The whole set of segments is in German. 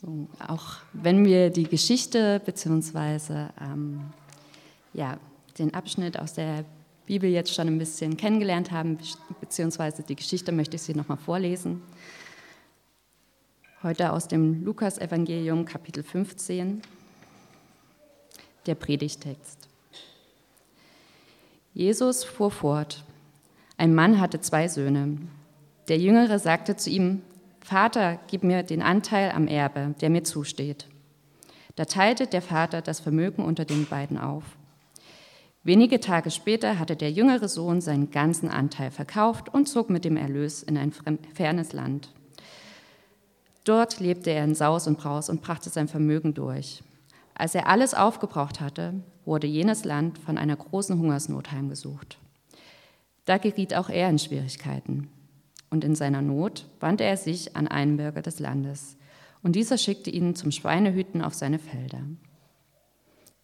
So, auch wenn wir die Geschichte bzw. Ähm, ja, den Abschnitt aus der Bibel jetzt schon ein bisschen kennengelernt haben, beziehungsweise die Geschichte möchte ich Sie nochmal vorlesen. Heute aus dem Lukas-Evangelium, Kapitel 15, der Predigtext. Jesus fuhr fort. Ein Mann hatte zwei Söhne. Der Jüngere sagte zu ihm, Vater, gib mir den Anteil am Erbe, der mir zusteht. Da teilte der Vater das Vermögen unter den beiden auf. Wenige Tage später hatte der jüngere Sohn seinen ganzen Anteil verkauft und zog mit dem Erlös in ein fernes Land. Dort lebte er in Saus und Braus und brachte sein Vermögen durch. Als er alles aufgebraucht hatte, wurde jenes Land von einer großen Hungersnot heimgesucht. Da geriet auch er in Schwierigkeiten. Und in seiner Not wandte er sich an einen Bürger des Landes. Und dieser schickte ihn zum Schweinehüten auf seine Felder.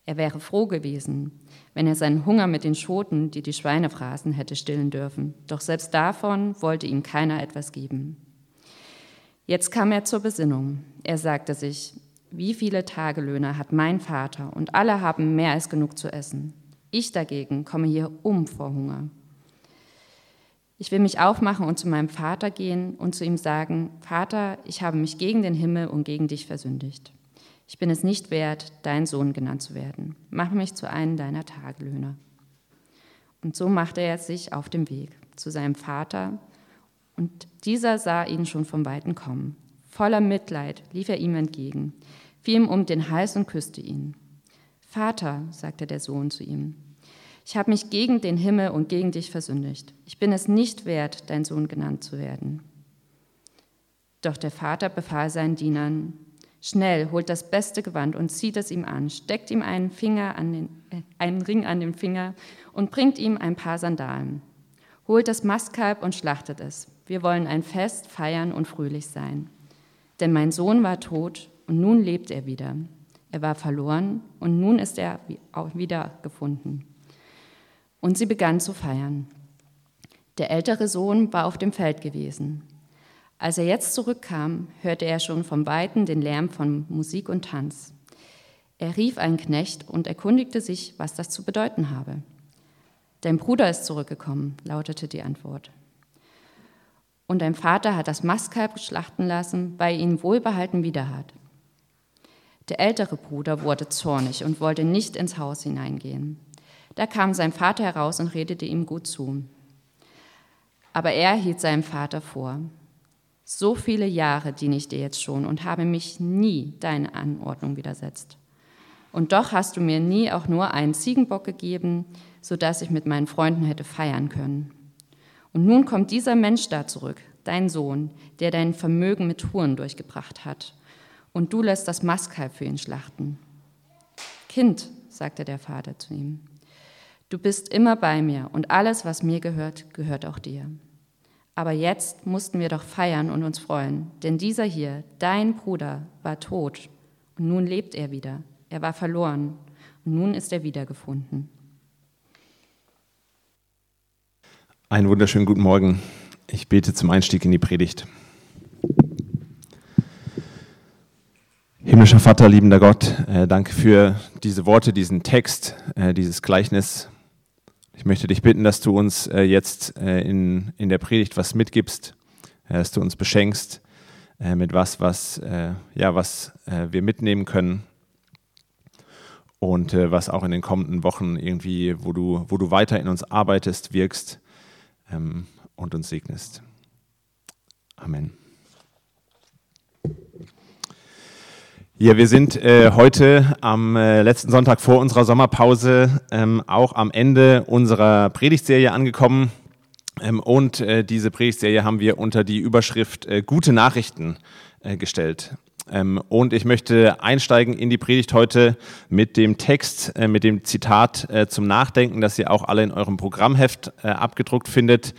Er wäre froh gewesen, wenn er seinen Hunger mit den Schoten, die die Schweine fraßen, hätte stillen dürfen. Doch selbst davon wollte ihm keiner etwas geben. Jetzt kam er zur Besinnung. Er sagte sich, wie viele Tagelöhner hat mein Vater und alle haben mehr als genug zu essen. Ich dagegen komme hier um vor Hunger. Ich will mich aufmachen und zu meinem Vater gehen und zu ihm sagen, Vater, ich habe mich gegen den Himmel und gegen dich versündigt. Ich bin es nicht wert, dein Sohn genannt zu werden. Mach mich zu einem deiner Tagelöhner. Und so machte er sich auf den Weg zu seinem Vater, und dieser sah ihn schon vom Weiten kommen. Voller Mitleid lief er ihm entgegen, fiel ihm um den Hals und küsste ihn. Vater, sagte der Sohn zu ihm, ich habe mich gegen den Himmel und gegen dich versündigt. Ich bin es nicht wert, dein Sohn genannt zu werden. Doch der Vater befahl seinen Dienern, schnell holt das beste Gewand und zieht es ihm an, steckt ihm einen, Finger an den, äh, einen Ring an den Finger und bringt ihm ein paar Sandalen. Holt das Mastkalb und schlachtet es. Wir wollen ein Fest feiern und fröhlich sein. Denn mein Sohn war tot und nun lebt er wieder. Er war verloren und nun ist er wieder gefunden und sie begann zu feiern. Der ältere Sohn war auf dem Feld gewesen. Als er jetzt zurückkam, hörte er schon vom Weiten den Lärm von Musik und Tanz. Er rief einen Knecht und erkundigte sich, was das zu bedeuten habe. Dein Bruder ist zurückgekommen, lautete die Antwort. Und dein Vater hat das Mastkalb schlachten lassen, weil er ihn wohlbehalten wieder hat. Der ältere Bruder wurde zornig und wollte nicht ins Haus hineingehen. Da kam sein Vater heraus und redete ihm gut zu. Aber er hielt seinem Vater vor, so viele Jahre diene ich dir jetzt schon und habe mich nie deine Anordnung widersetzt. Und doch hast du mir nie auch nur einen Ziegenbock gegeben, sodass ich mit meinen Freunden hätte feiern können. Und nun kommt dieser Mensch da zurück, dein Sohn, der dein Vermögen mit Huren durchgebracht hat. Und du lässt das Mastkalb für ihn schlachten. Kind, sagte der Vater zu ihm, Du bist immer bei mir und alles, was mir gehört, gehört auch dir. Aber jetzt mussten wir doch feiern und uns freuen, denn dieser hier, dein Bruder, war tot und nun lebt er wieder. Er war verloren und nun ist er wiedergefunden. Einen wunderschönen guten Morgen. Ich bete zum Einstieg in die Predigt. Himmlischer Vater, liebender Gott, äh, danke für diese Worte, diesen Text, äh, dieses Gleichnis, ich möchte dich bitten, dass du uns äh, jetzt äh, in, in der Predigt was mitgibst, äh, dass du uns beschenkst äh, mit was, was, äh, ja, was äh, wir mitnehmen können und was auch in den kommenden Wochen irgendwie, wo du, wo du weiter in uns arbeitest, wirkst ähm, und uns segnest. Amen. Ja, wir sind äh, heute am äh, letzten Sonntag vor unserer Sommerpause ähm, auch am Ende unserer Predigtserie angekommen. Ähm, und äh, diese Predigtserie haben wir unter die Überschrift äh, Gute Nachrichten äh, gestellt. Ähm, und ich möchte einsteigen in die Predigt heute mit dem Text, äh, mit dem Zitat zum Nachdenken, das ihr auch alle in eurem Programmheft abgedruckt findet.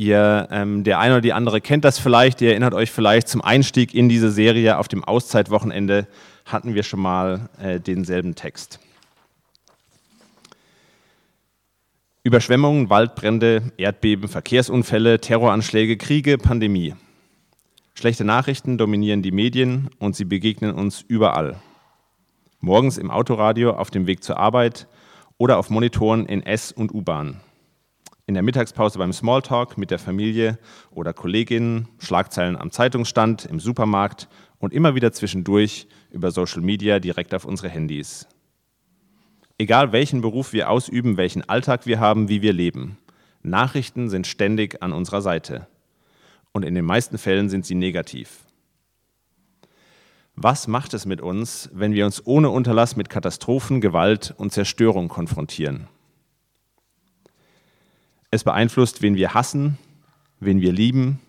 Ihr, ähm, der eine oder die andere kennt das vielleicht, ihr erinnert euch vielleicht zum Einstieg in diese Serie auf dem Auszeitwochenende hatten wir schon mal äh, denselben Text. Überschwemmungen, Waldbrände, Erdbeben, Verkehrsunfälle, Terroranschläge, Kriege, Pandemie. Schlechte Nachrichten dominieren die Medien und sie begegnen uns überall. Morgens im Autoradio auf dem Weg zur Arbeit oder auf Monitoren in S- und U-Bahn. In der Mittagspause beim Smalltalk mit der Familie oder Kolleginnen, Schlagzeilen am Zeitungsstand, im Supermarkt und immer wieder zwischendurch über Social Media direkt auf unsere Handys. Egal welchen Beruf wir ausüben, welchen Alltag wir haben, wie wir leben. Nachrichten sind ständig an unserer Seite und in den meisten Fällen sind sie negativ. Was macht es mit uns, wenn wir uns ohne Unterlass mit Katastrophen, Gewalt und Zerstörung konfrontieren? Es beeinflusst, wen wir hassen, wen wir lieben.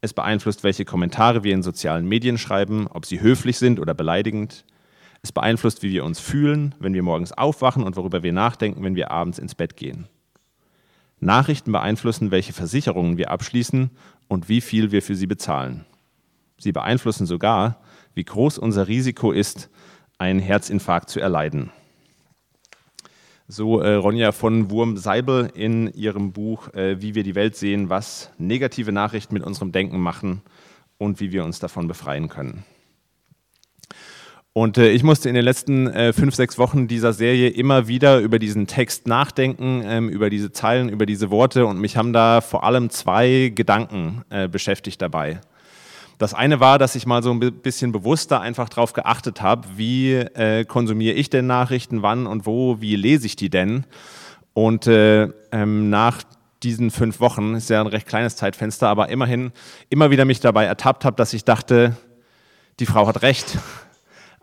Es beeinflusst, welche Kommentare wir in sozialen Medien schreiben, ob sie höflich sind oder beleidigend. Es beeinflusst, wie wir uns fühlen, wenn wir morgens aufwachen und worüber wir nachdenken, wenn wir abends ins Bett gehen. Nachrichten beeinflussen, welche Versicherungen wir abschließen und wie viel wir für sie bezahlen. Sie beeinflussen sogar, wie groß unser Risiko ist, einen Herzinfarkt zu erleiden. So äh, Ronja von Wurm-Seibel in ihrem Buch äh, Wie wir die Welt sehen, was negative Nachrichten mit unserem Denken machen und wie wir uns davon befreien können. Und äh, ich musste in den letzten äh, fünf, sechs Wochen dieser Serie immer wieder über diesen Text nachdenken, ähm, über diese Zeilen, über diese Worte und mich haben da vor allem zwei Gedanken äh, beschäftigt dabei. Das eine war, dass ich mal so ein bisschen bewusster einfach darauf geachtet habe, wie äh, konsumiere ich denn Nachrichten, wann und wo, wie lese ich die denn. Und äh, ähm, nach diesen fünf Wochen, ist ja ein recht kleines Zeitfenster, aber immerhin immer wieder mich dabei ertappt habe, dass ich dachte, die Frau hat recht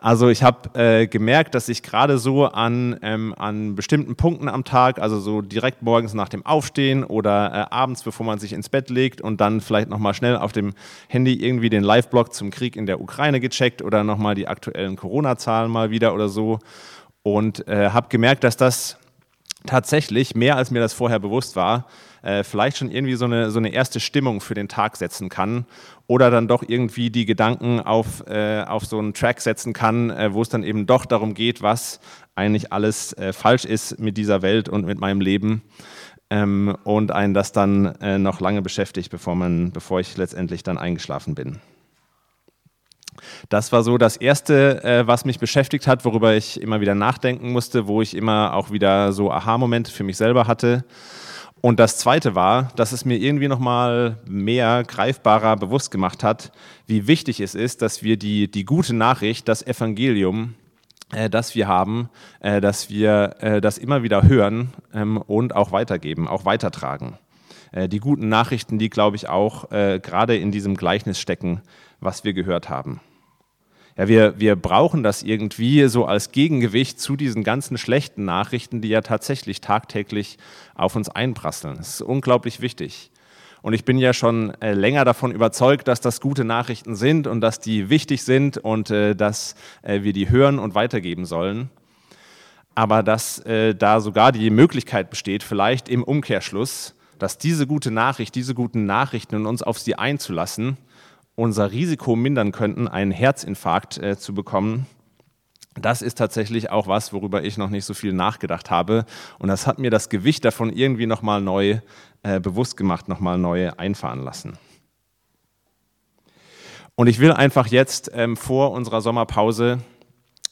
also ich habe äh, gemerkt, dass ich gerade so an, ähm, an bestimmten Punkten am Tag, also so direkt morgens nach dem Aufstehen oder äh, abends, bevor man sich ins Bett legt und dann vielleicht nochmal schnell auf dem Handy irgendwie den Live-Blog zum Krieg in der Ukraine gecheckt oder nochmal die aktuellen Corona-Zahlen mal wieder oder so. Und äh, habe gemerkt, dass das tatsächlich mehr als mir das vorher bewusst war, äh, vielleicht schon irgendwie so eine, so eine erste Stimmung für den Tag setzen kann oder dann doch irgendwie die Gedanken auf, äh, auf so einen Track setzen kann, äh, wo es dann eben doch darum geht, was eigentlich alles äh, falsch ist mit dieser Welt und mit meinem Leben ähm, und einen das dann äh, noch lange beschäftigt, bevor, man, bevor ich letztendlich dann eingeschlafen bin. Das war so das Erste, äh, was mich beschäftigt hat, worüber ich immer wieder nachdenken musste, wo ich immer auch wieder so Aha-Momente für mich selber hatte. Und das Zweite war, dass es mir irgendwie nochmal mehr greifbarer bewusst gemacht hat, wie wichtig es ist, dass wir die, die gute Nachricht, das Evangelium, äh, das wir haben, äh, dass wir äh, das immer wieder hören ähm, und auch weitergeben, auch weitertragen. Äh, die guten Nachrichten, die, glaube ich, auch äh, gerade in diesem Gleichnis stecken, was wir gehört haben ja, wir, wir brauchen das irgendwie so als Gegengewicht zu diesen ganzen schlechten Nachrichten, die ja tatsächlich tagtäglich auf uns einprasseln. Das ist unglaublich wichtig. Und ich bin ja schon äh, länger davon überzeugt, dass das gute Nachrichten sind und dass die wichtig sind und äh, dass äh, wir die hören und weitergeben sollen. Aber dass äh, da sogar die Möglichkeit besteht, vielleicht im Umkehrschluss, dass diese gute Nachricht, diese guten Nachrichten und uns auf sie einzulassen, unser Risiko mindern könnten, einen Herzinfarkt äh, zu bekommen. Das ist tatsächlich auch was, worüber ich noch nicht so viel nachgedacht habe. Und das hat mir das Gewicht davon irgendwie nochmal neu äh, bewusst gemacht, nochmal neu einfahren lassen. Und ich will einfach jetzt ähm, vor unserer Sommerpause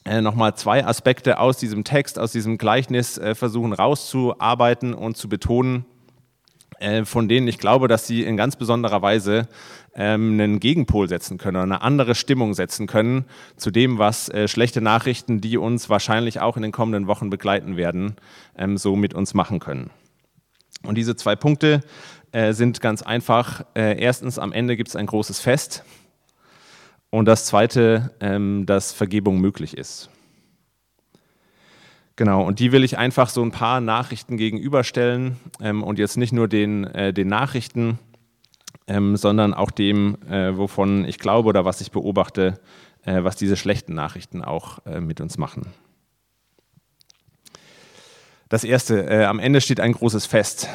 äh, nochmal zwei Aspekte aus diesem Text, aus diesem Gleichnis äh, versuchen rauszuarbeiten und zu betonen, von denen ich glaube, dass sie in ganz besonderer Weise ähm, einen Gegenpol setzen können oder eine andere Stimmung setzen können zu dem, was äh, schlechte Nachrichten, die uns wahrscheinlich auch in den kommenden Wochen begleiten werden, ähm, so mit uns machen können. Und diese zwei Punkte äh, sind ganz einfach. Äh, erstens, am Ende gibt es ein großes Fest. Und das Zweite, ähm, dass Vergebung möglich ist. Genau, und die will ich einfach so ein paar Nachrichten gegenüberstellen ähm, und jetzt nicht nur den, äh, den Nachrichten, ähm, sondern auch dem, äh, wovon ich glaube oder was ich beobachte, äh, was diese schlechten Nachrichten auch äh, mit uns machen. Das Erste, äh, am Ende steht ein großes Fest.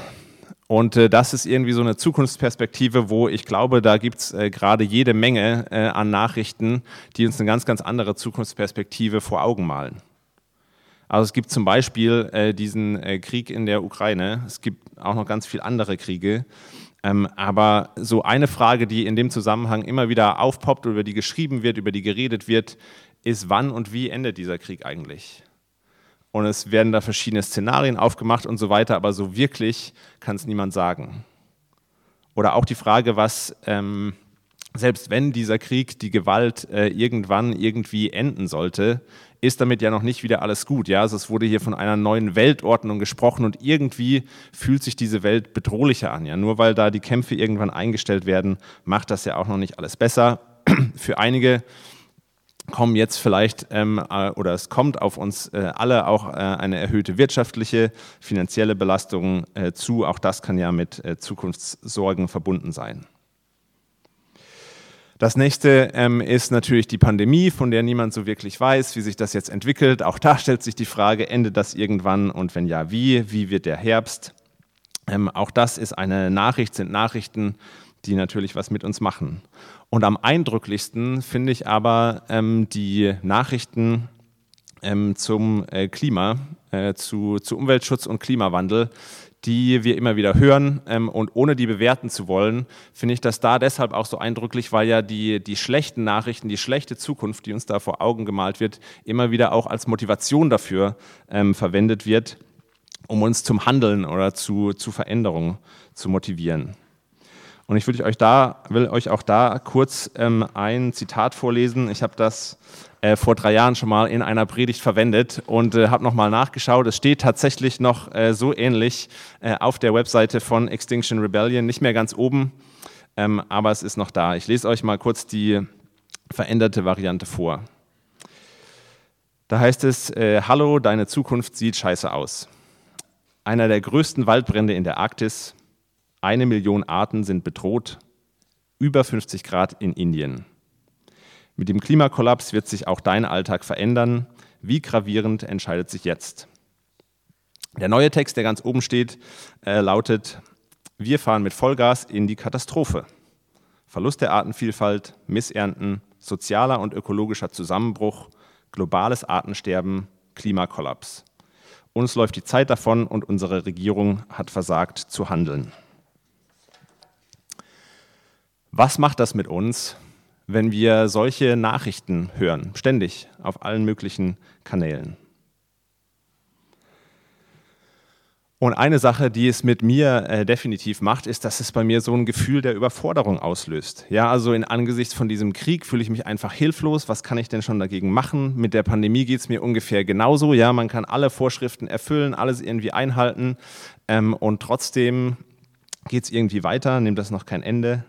Und äh, das ist irgendwie so eine Zukunftsperspektive, wo ich glaube, da gibt es gerade jede Menge an Nachrichten, die uns eine ganz, ganz andere Zukunftsperspektive vor Augen malen. Also es gibt zum Beispiel diesen Krieg in der Ukraine, es gibt auch noch ganz viele andere Kriege, Ähm, aber so eine Frage, die in dem Zusammenhang immer wieder aufpoppt, über die geschrieben wird, über die geredet wird, ist, wann und wie endet dieser Krieg eigentlich? Und es werden da verschiedene Szenarien aufgemacht und so weiter, aber so wirklich kann es niemand sagen. Oder auch die Frage, was, ähm, selbst wenn dieser Krieg, die Gewalt äh, irgendwann irgendwie enden sollte, ist damit ja noch nicht wieder alles gut. Ja? Also es wurde hier von einer neuen Weltordnung gesprochen und irgendwie fühlt sich diese Welt bedrohlicher an. Ja? Nur weil da die Kämpfe irgendwann eingestellt werden, macht das ja auch noch nicht alles besser. Für einige kommen jetzt vielleicht ähm, äh, oder es kommt auf uns äh, alle auch äh, eine erhöhte wirtschaftliche, finanzielle Belastung äh, zu. Auch das kann ja mit äh, Zukunftssorgen verbunden sein. Das nächste ähm, ist natürlich die Pandemie, von der niemand so wirklich weiß, wie sich das jetzt entwickelt. Auch da stellt sich die Frage, endet das irgendwann und wenn ja, wie? Wie wird der Herbst? Ähm, auch das ist eine Nachricht, sind Nachrichten, die natürlich was mit uns machen. Und am eindrücklichsten finde ich aber ähm, die Nachrichten ähm, zum äh, Klima, äh, zu, zu Umweltschutz und Klimawandel, die wir immer wieder hören. Ähm, und ohne die bewerten zu wollen, finde ich das da deshalb auch so eindrücklich, weil ja die, die schlechten Nachrichten, die schlechte Zukunft, die uns da vor Augen gemalt wird, immer wieder auch als Motivation dafür ähm, verwendet wird, um uns zum Handeln oder zu, zu Veränderungen zu motivieren. Und ich will euch, da, will euch auch da kurz ähm, ein Zitat vorlesen. Ich habe das äh, vor drei Jahren schon mal in einer Predigt verwendet und äh, habe nochmal nachgeschaut. Es steht tatsächlich noch äh, so ähnlich äh, auf der Webseite von Extinction Rebellion, nicht mehr ganz oben, ähm, aber es ist noch da. Ich lese euch mal kurz die veränderte Variante vor. Da heißt es, äh, Hallo, deine Zukunft sieht scheiße aus. Einer der größten Waldbrände in der Arktis, eine Million Arten sind bedroht, über 50 Grad in Indien. Mit dem Klimakollaps wird sich auch dein Alltag verändern. Wie gravierend entscheidet sich jetzt? Der neue Text, der ganz oben steht, äh, lautet, wir fahren mit Vollgas in die Katastrophe. Verlust der Artenvielfalt, Missernten, sozialer und ökologischer Zusammenbruch, globales Artensterben, Klimakollaps. Uns läuft die Zeit davon und unsere Regierung hat versagt zu handeln. Was macht das mit uns, wenn wir solche Nachrichten hören, ständig auf allen möglichen Kanälen. Und eine Sache, die es mit mir äh, definitiv macht, ist, dass es bei mir so ein Gefühl der Überforderung auslöst. Ja, also in Angesichts von diesem Krieg fühle ich mich einfach hilflos. Was kann ich denn schon dagegen machen? Mit der Pandemie geht es mir ungefähr genauso. Ja, man kann alle Vorschriften erfüllen, alles irgendwie einhalten ähm, und trotzdem geht es irgendwie weiter, nimmt das noch kein Ende.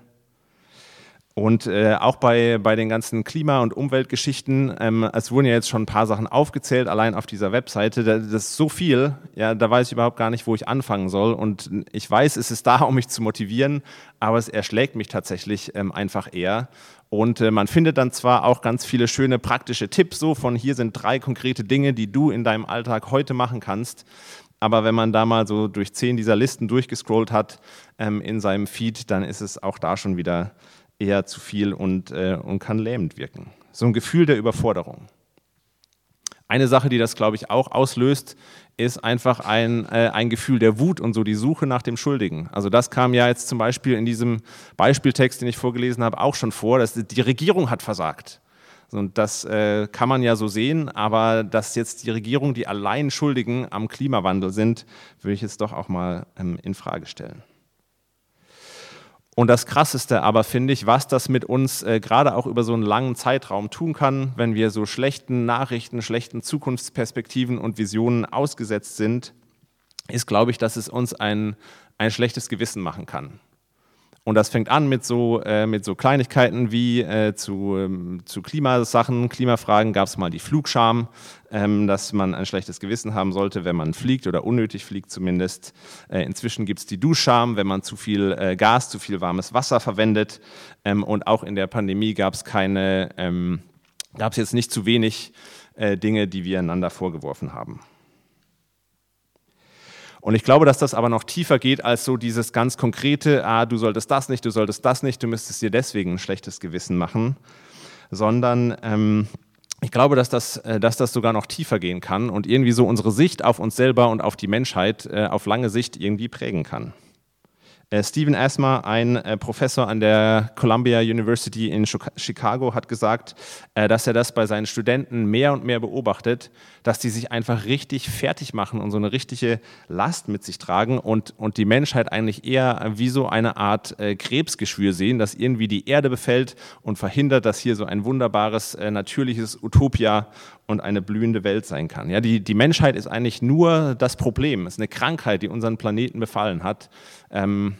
Und äh, auch bei, bei den ganzen Klima- und Umweltgeschichten, ähm, es wurden ja jetzt schon ein paar Sachen aufgezählt, allein auf dieser Webseite. Das ist so viel, ja, da weiß ich überhaupt gar nicht, wo ich anfangen soll. Und ich weiß, es ist da, um mich zu motivieren, aber es erschlägt mich tatsächlich ähm, einfach eher. Und äh, man findet dann zwar auch ganz viele schöne praktische Tipps, so von hier sind drei konkrete Dinge, die du in deinem Alltag heute machen kannst. Aber wenn man da mal so durch zehn dieser Listen durchgescrollt hat ähm, in seinem Feed, dann ist es auch da schon wieder eher zu viel und, äh, und kann lähmend wirken. So ein Gefühl der Überforderung. Eine Sache, die das, glaube ich, auch auslöst, ist einfach ein, äh, ein Gefühl der Wut und so die Suche nach dem Schuldigen. Also das kam ja jetzt zum Beispiel in diesem Beispieltext, den ich vorgelesen habe, auch schon vor, dass die Regierung hat versagt. Und das äh, kann man ja so sehen, aber dass jetzt die Regierung die allein Schuldigen am Klimawandel sind, würde ich jetzt doch auch mal ähm, in Frage stellen. Und das Krasseste aber finde ich, was das mit uns äh, gerade auch über so einen langen Zeitraum tun kann, wenn wir so schlechten Nachrichten, schlechten Zukunftsperspektiven und Visionen ausgesetzt sind, ist, glaube ich, dass es uns ein, ein schlechtes Gewissen machen kann. Und das fängt an mit so, äh, mit so Kleinigkeiten wie äh, zu, ähm, zu Klimasachen, Klimafragen gab es mal die Flugscham, ähm, dass man ein schlechtes Gewissen haben sollte, wenn man fliegt oder unnötig fliegt zumindest. Äh, inzwischen gibt es die Duschscham, wenn man zu viel äh, Gas, zu viel warmes Wasser verwendet. Ähm, und auch in der Pandemie gab es keine, ähm, gab es jetzt nicht zu wenig äh, Dinge, die wir einander vorgeworfen haben. Und ich glaube, dass das aber noch tiefer geht als so dieses ganz konkrete, ah, du solltest das nicht, du solltest das nicht, du müsstest dir deswegen ein schlechtes Gewissen machen, sondern ähm, ich glaube, dass das, äh, dass das sogar noch tiefer gehen kann und irgendwie so unsere Sicht auf uns selber und auf die Menschheit äh, auf lange Sicht irgendwie prägen kann. Äh, Stephen Asmer, ein äh, Professor an der Columbia University in Chicago, hat gesagt, äh, dass er das bei seinen Studenten mehr und mehr beobachtet, dass die sich einfach richtig fertig machen und so eine richtige Last mit sich tragen und, und die Menschheit eigentlich eher wie so eine Art Krebsgeschwür sehen, das irgendwie die Erde befällt und verhindert, dass hier so ein wunderbares, natürliches Utopia und eine blühende Welt sein kann. Ja, die, die Menschheit ist eigentlich nur das Problem. Es ist eine Krankheit, die unseren Planeten befallen hat. Ähm,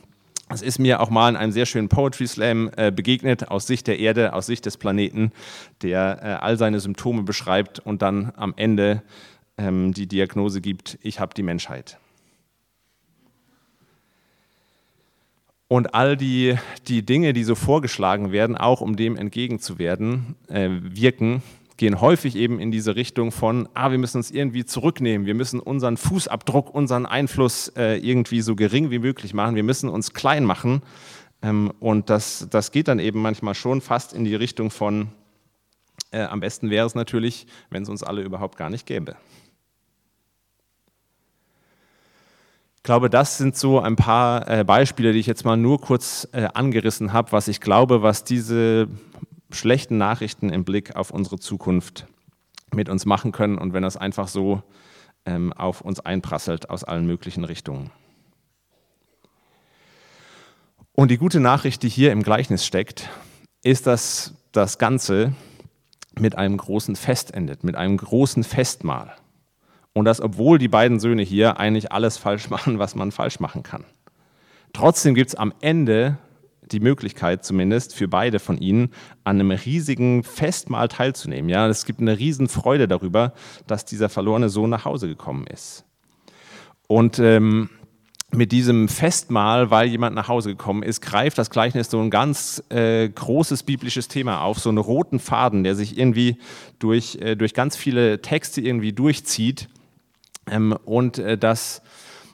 es ist mir auch mal in einem sehr schönen Poetry Slam äh, begegnet, aus Sicht der Erde, aus Sicht des Planeten, der äh, all seine Symptome beschreibt und dann am Ende ähm, die Diagnose gibt, ich habe die Menschheit. Und all die, die Dinge, die so vorgeschlagen werden, auch um dem entgegenzuwirken, äh, wirken, gehen häufig eben in diese Richtung von, ah, wir müssen uns irgendwie zurücknehmen, wir müssen unseren Fußabdruck, unseren Einfluss äh, irgendwie so gering wie möglich machen, wir müssen uns klein machen. Ähm, und das, das geht dann eben manchmal schon fast in die Richtung von, äh, am besten wäre es natürlich, wenn es uns alle überhaupt gar nicht gäbe. Ich glaube, das sind so ein paar äh, Beispiele, die ich jetzt mal nur kurz äh, angerissen habe, was ich glaube, was diese schlechten Nachrichten im Blick auf unsere Zukunft mit uns machen können und wenn das einfach so ähm, auf uns einprasselt aus allen möglichen Richtungen. Und die gute Nachricht, die hier im Gleichnis steckt, ist, dass das Ganze mit einem großen Fest endet, mit einem großen Festmahl. Und dass, obwohl die beiden Söhne hier eigentlich alles falsch machen, was man falsch machen kann. Trotzdem gibt es am Ende die Möglichkeit zumindest für beide von ihnen, an einem riesigen Festmahl teilzunehmen. Ja, es gibt eine riesen Freude darüber, dass dieser verlorene Sohn nach Hause gekommen ist. Und ähm, mit diesem Festmahl, weil jemand nach Hause gekommen ist, greift das Gleichnis so ein ganz äh, großes biblisches Thema auf, so einen roten Faden, der sich irgendwie durch, äh, durch ganz viele Texte irgendwie durchzieht ähm, und äh, das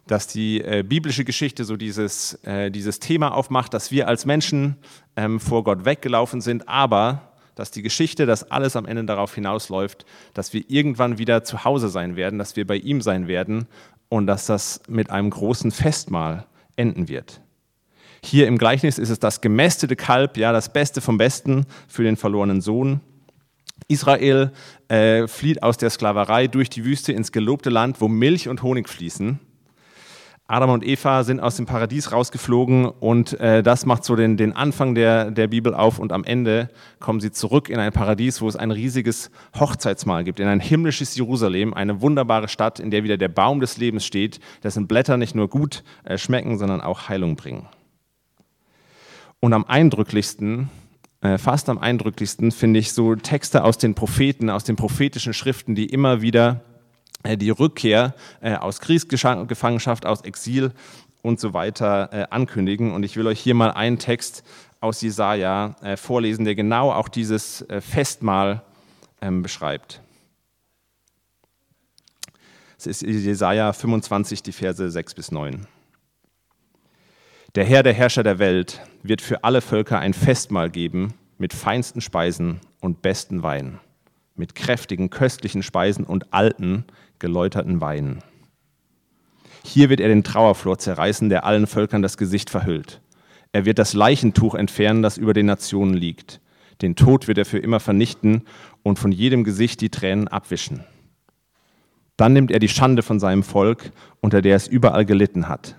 dass die äh, biblische Geschichte so dieses, äh, dieses Thema aufmacht, dass wir als Menschen ähm, vor Gott weggelaufen sind, aber dass die Geschichte, dass alles am Ende darauf hinausläuft, dass wir irgendwann wieder zu Hause sein werden, dass wir bei ihm sein werden und dass das mit einem großen Festmahl enden wird. Hier im Gleichnis ist es das gemästete Kalb, ja, das Beste vom Besten für den verlorenen Sohn. Israel äh, flieht aus der Sklaverei durch die Wüste ins gelobte Land, wo Milch und Honig fließen. Adam und Eva sind aus dem Paradies rausgeflogen und äh, das macht so den, den Anfang der, der Bibel auf und am Ende kommen sie zurück in ein Paradies, wo es ein riesiges Hochzeitsmahl gibt, in ein himmlisches Jerusalem, eine wunderbare Stadt, in der wieder der Baum des Lebens steht, dessen Blätter nicht nur gut äh, schmecken, sondern auch Heilung bringen. Und am eindrücklichsten, äh, fast am eindrücklichsten finde ich so Texte aus den Propheten, aus den prophetischen Schriften, die immer wieder die Rückkehr äh, aus Kriegsgefangenschaft, aus Exil und so weiter äh, ankündigen. Und ich will euch hier mal einen Text aus Jesaja vorlesen, der genau auch dieses Festmahl ähm, beschreibt. Es ist Jesaja 25, die Verse 6 bis 9. Der Herr, der Herrscher der Welt, wird für alle Völker ein Festmahl geben mit feinsten Speisen und besten Wein, mit kräftigen, köstlichen Speisen und alten, geläuterten Weinen. Hier wird er den Trauerflor zerreißen, der allen Völkern das Gesicht verhüllt. Er wird das Leichentuch entfernen, das über den Nationen liegt. Den Tod wird er für immer vernichten und von jedem Gesicht die Tränen abwischen. Dann nimmt er die Schande von seinem Volk, unter der es überall gelitten hat.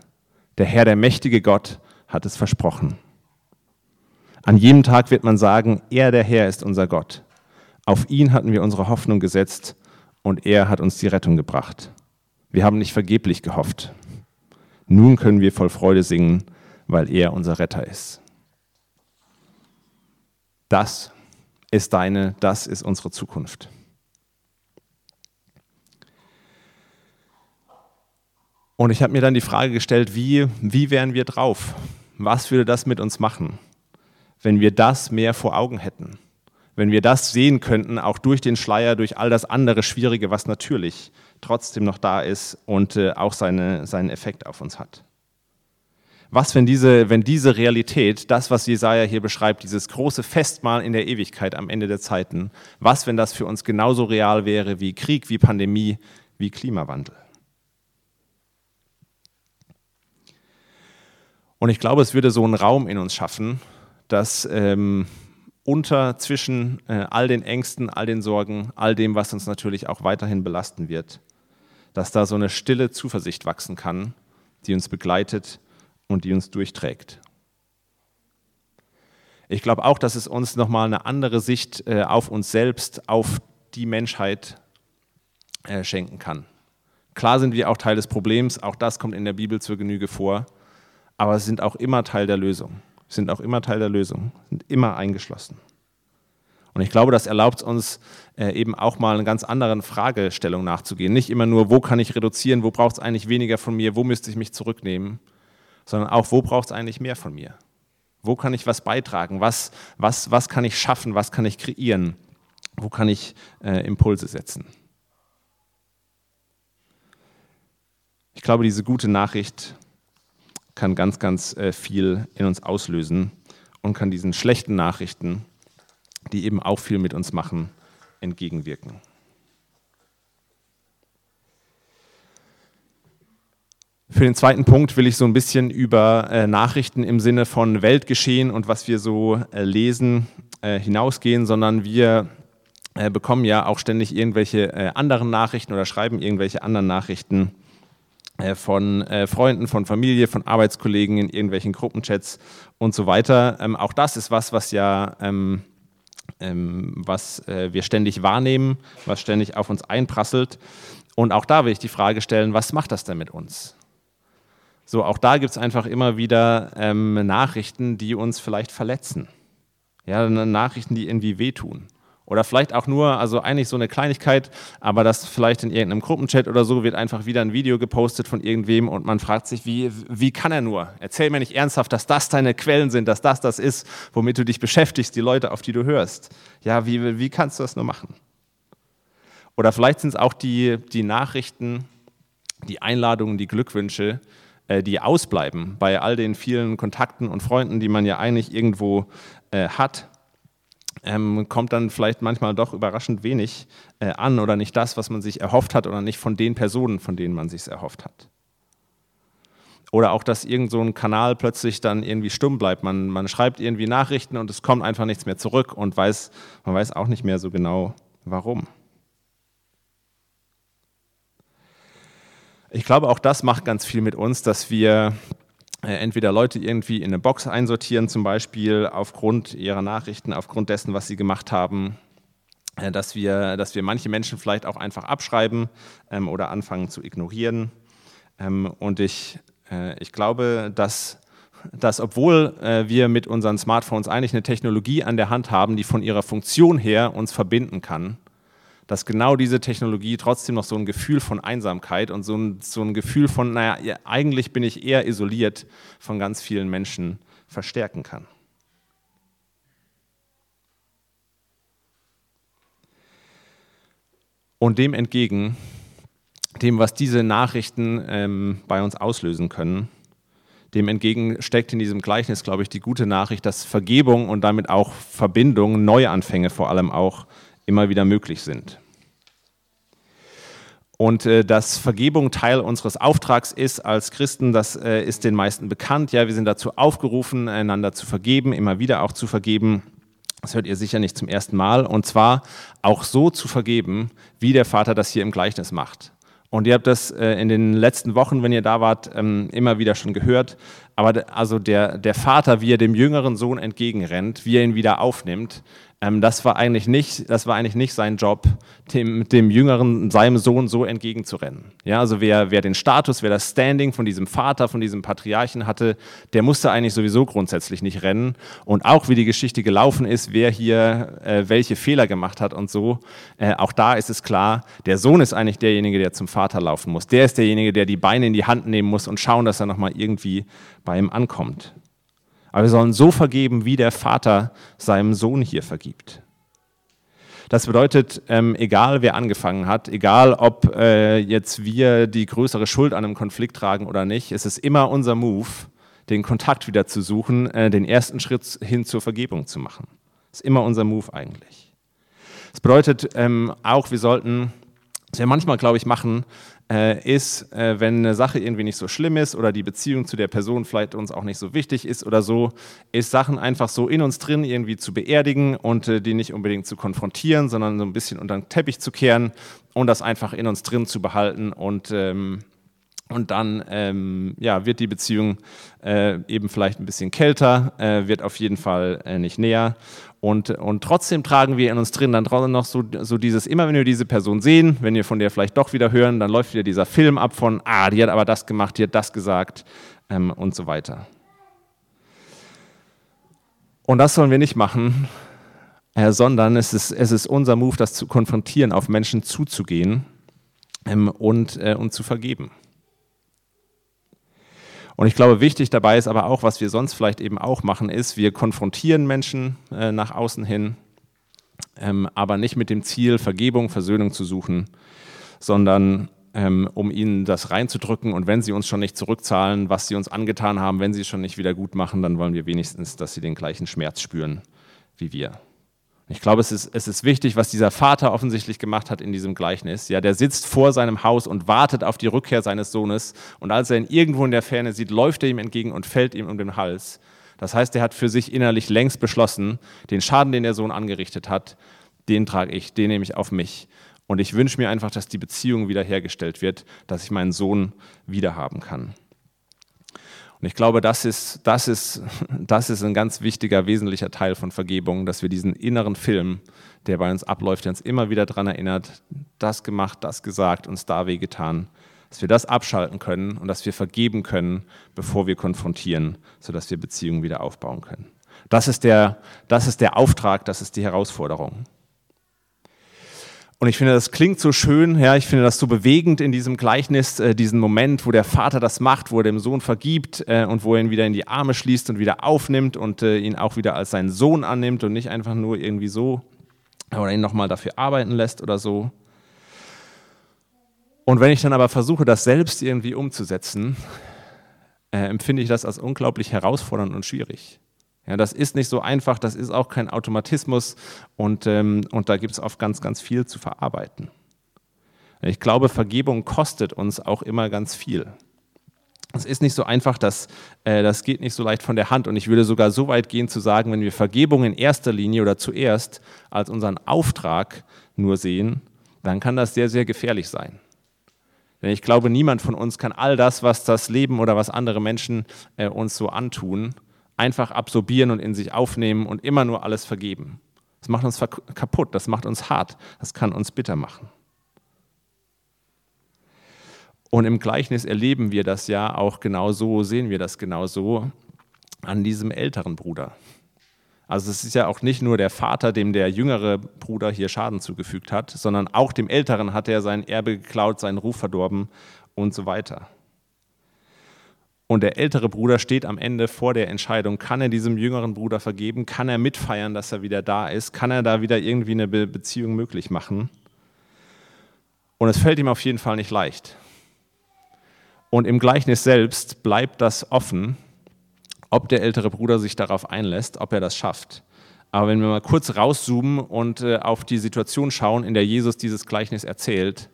Der Herr, der mächtige Gott, hat es versprochen. An jedem Tag wird man sagen, er, der Herr, ist unser Gott. Auf ihn hatten wir unsere Hoffnung gesetzt und er hat uns die Rettung gebracht. Wir haben nicht vergeblich gehofft. Nun können wir voll Freude singen, weil er unser Retter ist. Das ist deine, das ist unsere Zukunft. Und ich habe mir dann die Frage gestellt, wie, wie wären wir drauf? Was würde das mit uns machen, wenn wir das mehr vor Augen hätten? Wenn wir das sehen könnten, auch durch den Schleier, durch all das andere Schwierige, was natürlich trotzdem noch da ist und äh, auch seine, seinen Effekt auf uns hat. Was, wenn diese, wenn diese Realität, das, was Jesaja hier beschreibt, dieses große Festmahl in der Ewigkeit am Ende der Zeiten, was, wenn das für uns genauso real wäre wie Krieg, wie Pandemie, wie Klimawandel? Und ich glaube, es würde so einen Raum in uns schaffen, dass ähm, unter, zwischen äh, all den Ängsten, all den Sorgen, all dem, was uns natürlich auch weiterhin belasten wird, dass da so eine stille Zuversicht wachsen kann, die uns begleitet und die uns durchträgt. Ich glaube auch, dass es uns nochmal eine andere Sicht äh, auf uns selbst, auf die Menschheit äh, schenken kann. Klar sind wir auch Teil des Problems, auch das kommt in der Bibel zur Genüge vor, aber sind auch immer Teil der Lösung, sind auch immer Teil der Lösung, sind immer eingeschlossen. Und ich glaube, das erlaubt uns äh, eben auch mal eine ganz anderen Fragestellung nachzugehen. Nicht immer nur, wo kann ich reduzieren, wo braucht es eigentlich weniger von mir, wo müsste ich mich zurücknehmen, sondern auch, wo braucht es eigentlich mehr von mir? Wo kann ich was beitragen? Was, was, was kann ich schaffen? Was kann ich kreieren? Wo kann ich äh, Impulse setzen? Ich glaube, diese gute Nachricht kann ganz, ganz äh, viel in uns auslösen und kann diesen schlechten Nachrichten, die eben auch viel mit uns machen, entgegenwirken. Für den zweiten Punkt will ich so ein bisschen über äh, Nachrichten im Sinne von Weltgeschehen und was wir so äh, lesen äh, hinausgehen, sondern wir äh, bekommen ja auch ständig irgendwelche äh, anderen Nachrichten oder schreiben irgendwelche anderen Nachrichten von äh, Freunden, von Familie, von Arbeitskollegen in irgendwelchen Gruppenchats und so weiter. Ähm, auch das ist was, was ja ähm, ähm, was äh, wir ständig wahrnehmen, was ständig auf uns einprasselt. Und auch da will ich die Frage stellen, was macht das denn mit uns? So, auch da gibt es einfach immer wieder ähm, Nachrichten, die uns vielleicht verletzen. Ja, Nachrichten, die irgendwie wehtun. Oder vielleicht auch nur, also eigentlich so eine Kleinigkeit, aber das vielleicht in irgendeinem Gruppenchat oder so wird einfach wieder ein Video gepostet von irgendwem und man fragt sich, wie, wie kann er nur? Erzähl mir nicht ernsthaft, dass das deine Quellen sind, dass das das ist, womit du dich beschäftigst, die Leute, auf die du hörst. Ja, wie, wie kannst du das nur machen? Oder vielleicht sind es auch die, die Nachrichten, die Einladungen, die Glückwünsche, äh, die ausbleiben bei all den vielen Kontakten und Freunden, die man ja eigentlich irgendwo äh, hat ähm, kommt dann vielleicht manchmal doch überraschend wenig äh, an oder nicht das, was man sich erhofft hat oder nicht von den Personen, von denen man sich erhofft hat. Oder auch, dass irgend so ein Kanal plötzlich dann irgendwie stumm bleibt. Man, man schreibt irgendwie Nachrichten und es kommt einfach nichts mehr zurück und weiß, man weiß auch nicht mehr so genau, warum. Ich glaube, auch das macht ganz viel mit uns, dass wir entweder Leute irgendwie in eine Box einsortieren, zum Beispiel aufgrund ihrer Nachrichten, aufgrund dessen, was sie gemacht haben, äh, dass wir, dass wir manche Menschen vielleicht auch einfach abschreiben ähm, oder anfangen zu ignorieren. Ähm, und ich, äh, ich glaube, dass, dass obwohl äh, wir mit unseren Smartphones eigentlich eine Technologie an der Hand haben, die von ihrer Funktion her uns verbinden kann, dass genau diese Technologie trotzdem noch so ein Gefühl von Einsamkeit und so ein, so ein Gefühl von, naja, eigentlich bin ich eher isoliert von ganz vielen Menschen verstärken kann. Und dem entgegen, dem, was diese Nachrichten ähm, bei uns auslösen können, dem entgegen steckt in diesem Gleichnis, glaube ich, die gute Nachricht, dass Vergebung und damit auch Verbindung, Neuanfänge vor allem auch immer wieder möglich sind. Und äh, dass Vergebung Teil unseres Auftrags ist als Christen, das äh, ist den meisten bekannt. Ja, wir sind dazu aufgerufen, einander zu vergeben, immer wieder auch zu vergeben. Das hört ihr sicher nicht zum ersten Mal. Und zwar auch so zu vergeben, wie der Vater das hier im Gleichnis macht. Und ihr habt das äh, in den letzten Wochen, wenn ihr da wart, ähm, immer wieder schon gehört. Aber also der, der Vater, wie er dem jüngeren Sohn entgegenrennt, wie er ihn wieder aufnimmt, ähm, das, war eigentlich nicht, das war eigentlich nicht sein Job, dem, dem Jüngeren, seinem Sohn so entgegenzurennen. Ja, also wer, wer den Status, wer das Standing von diesem Vater, von diesem Patriarchen hatte, der musste eigentlich sowieso grundsätzlich nicht rennen. Und auch wie die Geschichte gelaufen ist, wer hier äh, welche Fehler gemacht hat und so, äh, auch da ist es klar, der Sohn ist eigentlich derjenige, der zum Vater laufen muss. Der ist derjenige, der die Beine in die Hand nehmen muss und schauen, dass er nochmal irgendwie bei ihm ankommt. Aber wir sollen so vergeben, wie der Vater seinem Sohn hier vergibt. Das bedeutet, ähm, egal wer angefangen hat, egal ob äh, jetzt wir die größere Schuld an einem Konflikt tragen oder nicht, es ist immer unser Move, den Kontakt wieder zu suchen, äh, den ersten Schritt hin zur Vergebung zu machen. Das ist immer unser Move eigentlich. Das bedeutet ähm, auch, wir sollten, was wir manchmal, glaube ich, machen, ist, äh, wenn eine Sache irgendwie nicht so schlimm ist oder die Beziehung zu der Person vielleicht uns auch nicht so wichtig ist oder so, ist Sachen einfach so in uns drin irgendwie zu beerdigen und äh, die nicht unbedingt zu konfrontieren, sondern so ein bisschen unter den Teppich zu kehren und das einfach in uns drin zu behalten und ähm, und dann ähm, ja, wird die Beziehung äh, eben vielleicht ein bisschen kälter, äh, wird auf jeden Fall äh, nicht näher. Und, und trotzdem tragen wir in uns drin dann noch so, so dieses, immer wenn wir diese Person sehen, wenn wir von der vielleicht doch wieder hören, dann läuft wieder dieser Film ab von, ah, die hat aber das gemacht, die hat das gesagt ähm, und so weiter. Und das sollen wir nicht machen, äh, sondern es ist, es ist unser Move, das zu konfrontieren, auf Menschen zuzugehen ähm, und, äh, und zu vergeben. Und ich glaube, wichtig dabei ist aber auch, was wir sonst vielleicht eben auch machen, ist, wir konfrontieren Menschen äh, nach außen hin, ähm, aber nicht mit dem Ziel, Vergebung, Versöhnung zu suchen, sondern ähm, um ihnen das reinzudrücken. Und wenn sie uns schon nicht zurückzahlen, was sie uns angetan haben, wenn sie es schon nicht wieder gut machen, dann wollen wir wenigstens, dass sie den gleichen Schmerz spüren wie wir. Ich glaube, es ist, es ist wichtig, was dieser Vater offensichtlich gemacht hat in diesem Gleichnis. Ja, der sitzt vor seinem Haus und wartet auf die Rückkehr seines Sohnes. Und als er ihn irgendwo in der Ferne sieht, läuft er ihm entgegen und fällt ihm um den Hals. Das heißt, er hat für sich innerlich längst beschlossen, den Schaden, den der Sohn angerichtet hat, den trage ich, den nehme ich auf mich. Und ich wünsche mir einfach, dass die Beziehung wiederhergestellt wird, dass ich meinen Sohn wiederhaben kann. Und ich glaube, das ist, das, ist, das ist ein ganz wichtiger, wesentlicher Teil von Vergebung, dass wir diesen inneren Film, der bei uns abläuft, der uns immer wieder daran erinnert, das gemacht, das gesagt, uns da wehgetan, dass wir das abschalten können und dass wir vergeben können, bevor wir konfrontieren, sodass wir Beziehungen wieder aufbauen können. Das ist der, das ist der Auftrag, das ist die Herausforderung. Und ich finde, das klingt so schön, ja, ich finde das so bewegend in diesem Gleichnis, äh, diesen Moment, wo der Vater das macht, wo er dem Sohn vergibt äh, und wo er ihn wieder in die Arme schließt und wieder aufnimmt und äh, ihn auch wieder als seinen Sohn annimmt und nicht einfach nur irgendwie so oder ihn nochmal dafür arbeiten lässt oder so. Und wenn ich dann aber versuche, das selbst irgendwie umzusetzen, äh, empfinde ich das als unglaublich herausfordernd und schwierig. Ja, das ist nicht so einfach, das ist auch kein Automatismus und, ähm, und da gibt es oft ganz, ganz viel zu verarbeiten. Ich glaube, Vergebung kostet uns auch immer ganz viel. Es ist nicht so einfach, dass, äh, das geht nicht so leicht von der Hand. Und ich würde sogar so weit gehen zu sagen, wenn wir Vergebung in erster Linie oder zuerst als unseren Auftrag nur sehen, dann kann das sehr, sehr gefährlich sein. Denn ich glaube, niemand von uns kann all das, was das Leben oder was andere Menschen äh, uns so antun, einfach absorbieren und in sich aufnehmen und immer nur alles vergeben. Das macht uns kaputt, das macht uns hart, das kann uns bitter machen. Und im Gleichnis erleben wir das ja auch genau so, sehen wir das genau so an diesem älteren Bruder. Also es ist ja auch nicht nur der Vater, dem der jüngere Bruder hier Schaden zugefügt hat, sondern auch dem älteren hat er sein Erbe geklaut, seinen Ruf verdorben und so weiter. Und der ältere Bruder steht am Ende vor der Entscheidung, kann er diesem jüngeren Bruder vergeben, kann er mitfeiern, dass er wieder da ist, kann er da wieder irgendwie eine Beziehung möglich machen. Und es fällt ihm auf jeden Fall nicht leicht. Und im Gleichnis selbst bleibt das offen, ob der ältere Bruder sich darauf einlässt, ob er das schafft. Aber wenn wir mal kurz rauszoomen und äh, auf die Situation schauen, in der Jesus dieses Gleichnis erzählt,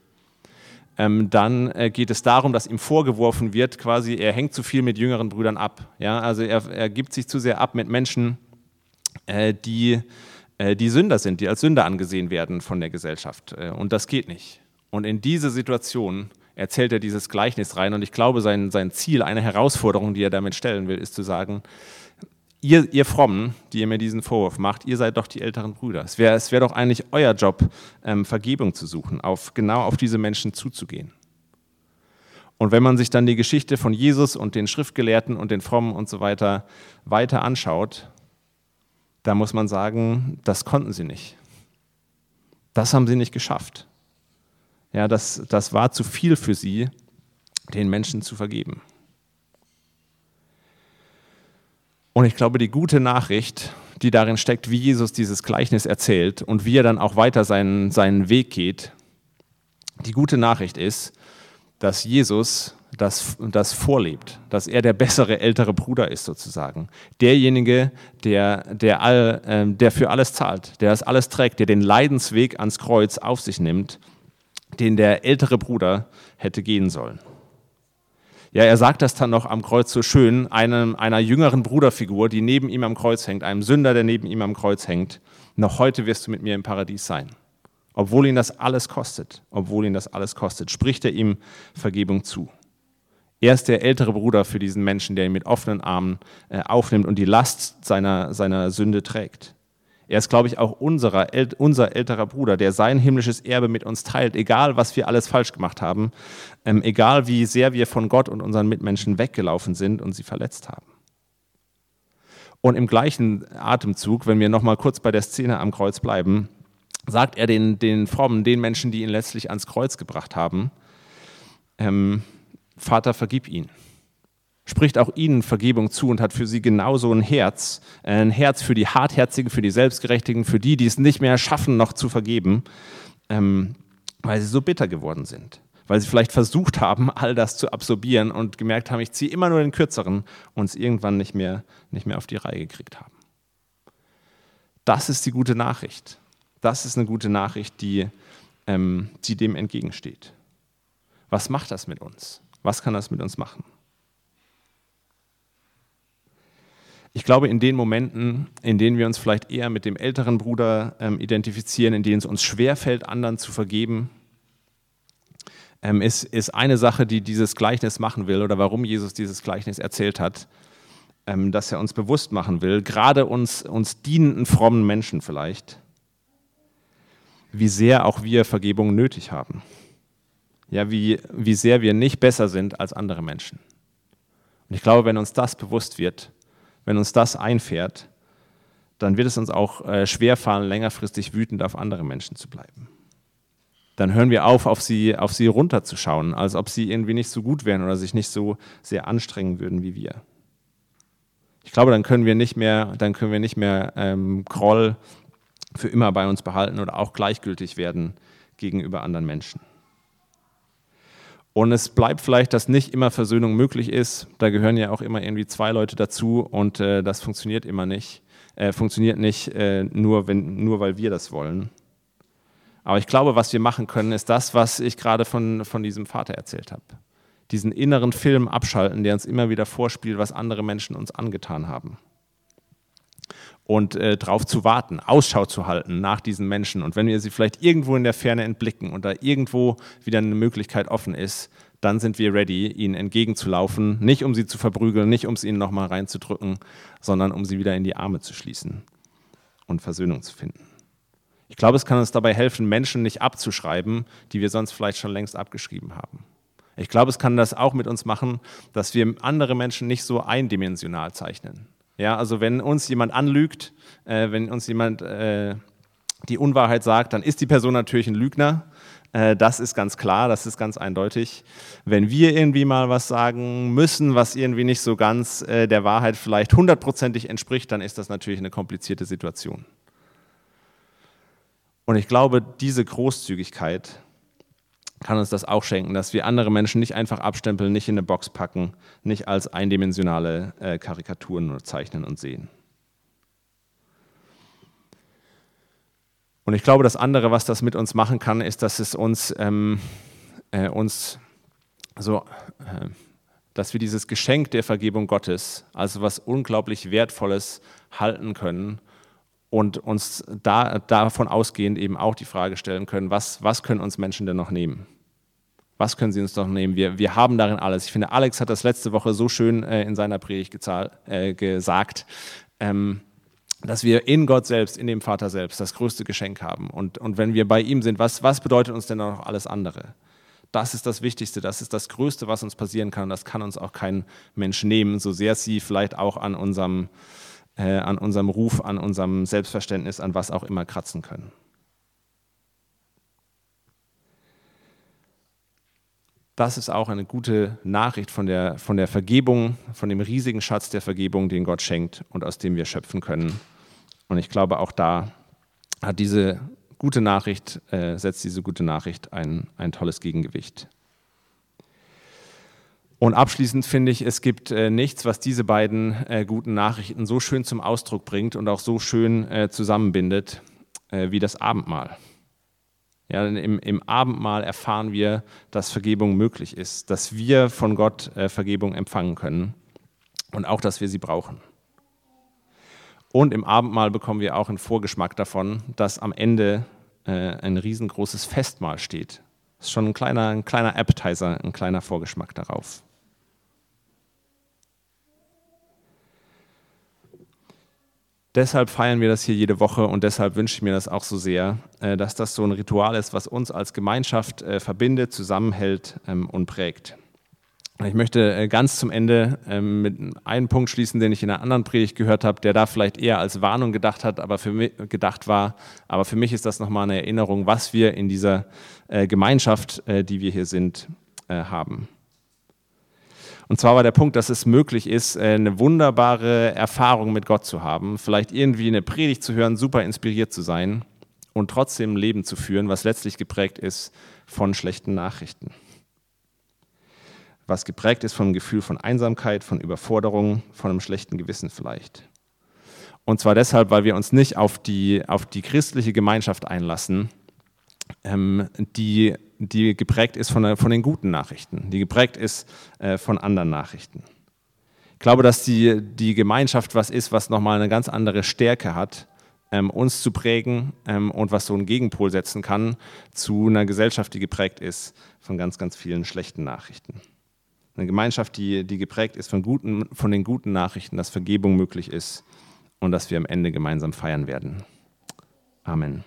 ähm, dann äh, geht es darum, dass ihm vorgeworfen wird, quasi, er hängt zu viel mit jüngeren Brüdern ab. Ja? Also er, er gibt sich zu sehr ab mit Menschen, äh, die, äh, die Sünder sind, die als Sünder angesehen werden von der Gesellschaft. Äh, und das geht nicht. Und in diese Situation erzählt er dieses Gleichnis rein. Und ich glaube, sein, sein Ziel, eine Herausforderung, die er damit stellen will, ist zu sagen, ihr, ihr Frommen, die ihr mir diesen Vorwurf macht, ihr seid doch die älteren Brüder. Es wäre es wär doch eigentlich euer Job, ähm, Vergebung zu suchen, auf, genau auf diese Menschen zuzugehen. Und wenn man sich dann die Geschichte von Jesus und den Schriftgelehrten und den Frommen und so weiter weiter anschaut, da muss man sagen, das konnten sie nicht. Das haben sie nicht geschafft. Ja, das, das war zu viel für sie, den Menschen zu vergeben. Und ich glaube, die gute Nachricht, die darin steckt, wie Jesus dieses Gleichnis erzählt und wie er dann auch weiter seinen, seinen Weg geht, die gute Nachricht ist, dass Jesus das, das vorlebt, dass er der bessere ältere Bruder ist sozusagen. Derjenige, der, der, all, äh, der für alles zahlt, der das alles trägt, der den Leidensweg ans Kreuz auf sich nimmt, den der ältere Bruder hätte gehen sollen. Ja, er sagt das dann noch am Kreuz so schön, einem, einer jüngeren Bruderfigur, die neben ihm am Kreuz hängt, einem Sünder, der neben ihm am Kreuz hängt. Noch heute wirst du mit mir im Paradies sein. Obwohl ihn das alles kostet, obwohl ihn das alles kostet, spricht er ihm Vergebung zu. Er ist der ältere Bruder für diesen Menschen, der ihn mit offenen Armen äh, aufnimmt und die Last seiner, seiner Sünde trägt. Er ist, glaube ich, auch unserer, unser älterer Bruder, der sein himmlisches Erbe mit uns teilt, egal was wir alles falsch gemacht haben, ähm, egal wie sehr wir von Gott und unseren Mitmenschen weggelaufen sind und sie verletzt haben. Und im gleichen Atemzug, wenn wir nochmal kurz bei der Szene am Kreuz bleiben, sagt er den, den Frommen, den Menschen, die ihn letztlich ans Kreuz gebracht haben, ähm, Vater, vergib ihn spricht auch ihnen Vergebung zu und hat für sie genauso ein Herz, ein Herz für die Hartherzigen, für die Selbstgerechtigen, für die, die es nicht mehr schaffen, noch zu vergeben, ähm, weil sie so bitter geworden sind. Weil sie vielleicht versucht haben, all das zu absorbieren und gemerkt haben, ich ziehe immer nur den Kürzeren und es irgendwann nicht mehr, nicht mehr auf die Reihe gekriegt haben. Das ist die gute Nachricht. Das ist eine gute Nachricht, die, ähm, die dem entgegensteht. Was macht das mit uns? Was kann das mit uns machen? Ich glaube, in den Momenten, in denen wir uns vielleicht eher mit dem älteren Bruder ähm, identifizieren, in denen es uns schwerfällt, anderen zu vergeben, ähm, ist, ist eine Sache, die dieses Gleichnis machen will oder warum Jesus dieses Gleichnis erzählt hat, ähm, dass er uns bewusst machen will, gerade uns, uns dienenden frommen Menschen vielleicht, wie sehr auch wir Vergebung nötig haben. Ja, wie, wie sehr wir nicht besser sind als andere Menschen. Und ich glaube, wenn uns das bewusst wird, wenn uns das einfährt, dann wird es uns auch äh, schwerfallen, längerfristig wütend auf andere Menschen zu bleiben. Dann hören wir auf, auf sie, auf sie runterzuschauen, als ob sie irgendwie nicht so gut wären oder sich nicht so sehr anstrengen würden wie wir. Ich glaube, dann können wir nicht mehr, dann können wir nicht mehr ähm, Groll für immer bei uns behalten oder auch gleichgültig werden gegenüber anderen Menschen. Und es bleibt vielleicht, dass nicht immer Versöhnung möglich ist. Da gehören ja auch immer irgendwie zwei Leute dazu und äh, das funktioniert immer nicht. Äh, funktioniert nicht äh, nur, wenn, nur, weil wir das wollen. Aber ich glaube, was wir machen können, ist das, was ich gerade von, von diesem Vater erzählt habe. Diesen inneren Film abschalten, der uns immer wieder vorspielt, was andere Menschen uns angetan haben und äh, darauf zu warten, Ausschau zu halten nach diesen Menschen. Und wenn wir sie vielleicht irgendwo in der Ferne entblicken und da irgendwo wieder eine Möglichkeit offen ist, dann sind wir ready, ihnen entgegenzulaufen, nicht um sie zu verprügeln, nicht um es ihnen nochmal reinzudrücken, sondern um sie wieder in die Arme zu schließen und Versöhnung zu finden. Ich glaube, es kann uns dabei helfen, Menschen nicht abzuschreiben, die wir sonst vielleicht schon längst abgeschrieben haben. Ich glaube, es kann das auch mit uns machen, dass wir andere Menschen nicht so eindimensional zeichnen. Ja, also wenn uns jemand anlügt, äh, wenn uns jemand äh, die Unwahrheit sagt, dann ist die Person natürlich ein Lügner. Äh, das ist ganz klar, das ist ganz eindeutig. Wenn wir irgendwie mal was sagen müssen, was irgendwie nicht so ganz äh, der Wahrheit vielleicht hundertprozentig entspricht, dann ist das natürlich eine komplizierte Situation. Und ich glaube, diese Großzügigkeit, kann uns das auch schenken, dass wir andere Menschen nicht einfach abstempeln, nicht in eine Box packen, nicht als eindimensionale äh, Karikaturen nur zeichnen und sehen. Und ich glaube, das andere, was das mit uns machen kann, ist, dass es uns, ähm, äh, uns so, äh, dass wir dieses Geschenk der Vergebung Gottes, also was unglaublich Wertvolles, halten können und uns da, davon ausgehend eben auch die Frage stellen können, was, was können uns Menschen denn noch nehmen? Was können sie uns noch nehmen? Wir, wir haben darin alles. Ich finde, Alex hat das letzte Woche so schön äh, in seiner Predigt äh, gesagt, ähm, dass wir in Gott selbst, in dem Vater selbst, das größte Geschenk haben. Und, und wenn wir bei ihm sind, was, was bedeutet uns denn noch alles andere? Das ist das Wichtigste, das ist das Größte, was uns passieren kann. Und das kann uns auch kein Mensch nehmen, so sehr sie vielleicht auch an unserem äh, an unserem Ruf, an unserem Selbstverständnis, an was auch immer kratzen können. Das ist auch eine gute Nachricht von der, von der Vergebung, von dem riesigen Schatz der Vergebung, den Gott schenkt und aus dem wir schöpfen können. Und ich glaube, auch da hat diese gute Nachricht, äh, setzt diese gute Nachricht ein, ein tolles Gegengewicht. Und abschließend finde ich, es gibt äh, nichts, was diese beiden äh, guten Nachrichten so schön zum Ausdruck bringt und auch so schön äh, zusammenbindet äh, wie das Abendmahl. Ja, im, Im Abendmahl erfahren wir, dass Vergebung möglich ist, dass wir von Gott äh, Vergebung empfangen können und auch, dass wir sie brauchen. Und im Abendmahl bekommen wir auch einen Vorgeschmack davon, dass am Ende äh, ein riesengroßes Festmahl steht. Das ist schon ein kleiner, ein kleiner Appetizer, ein kleiner Vorgeschmack darauf. Deshalb feiern wir das hier jede Woche und deshalb wünsche ich mir das auch so sehr, äh, dass das so ein Ritual ist, was uns als Gemeinschaft äh, verbindet, zusammenhält ähm, und prägt. Ich möchte äh, ganz zum Ende ähm, mit einem Punkt schließen, den ich in einer anderen Predigt gehört habe, der da vielleicht eher als Warnung gedacht hat, aber für mich gedacht war. Aber für mich ist das nochmal eine Erinnerung, was wir in dieser Gemeinschaft, die wir hier sind, haben. Und zwar war der Punkt, dass es möglich ist, äh, eine wunderbare Erfahrung mit Gott zu haben, vielleicht irgendwie eine Predigt zu hören, super inspiriert zu sein und trotzdem ein Leben zu führen, was letztlich geprägt ist von schlechten Nachrichten. Was geprägt ist vom Gefühl von Einsamkeit, von Überforderung, von einem schlechten Gewissen vielleicht. Und zwar deshalb, weil wir uns nicht auf die, auf die christliche Gemeinschaft einlassen, ähm, die die geprägt ist von, von, den guten Nachrichten, die geprägt ist äh, von anderen Nachrichten. Ich glaube, dass die, die Gemeinschaft was ist, was nochmal eine ganz andere Stärke hat, ähm, uns zu prägen ähm, und was so einen Gegenpol setzen kann zu einer Gesellschaft, die geprägt ist von ganz, ganz vielen schlechten Nachrichten. Eine Gemeinschaft, die, die geprägt ist von, guten, von den guten Nachrichten, dass Vergebung möglich ist und dass wir am Ende gemeinsam feiern werden. Amen.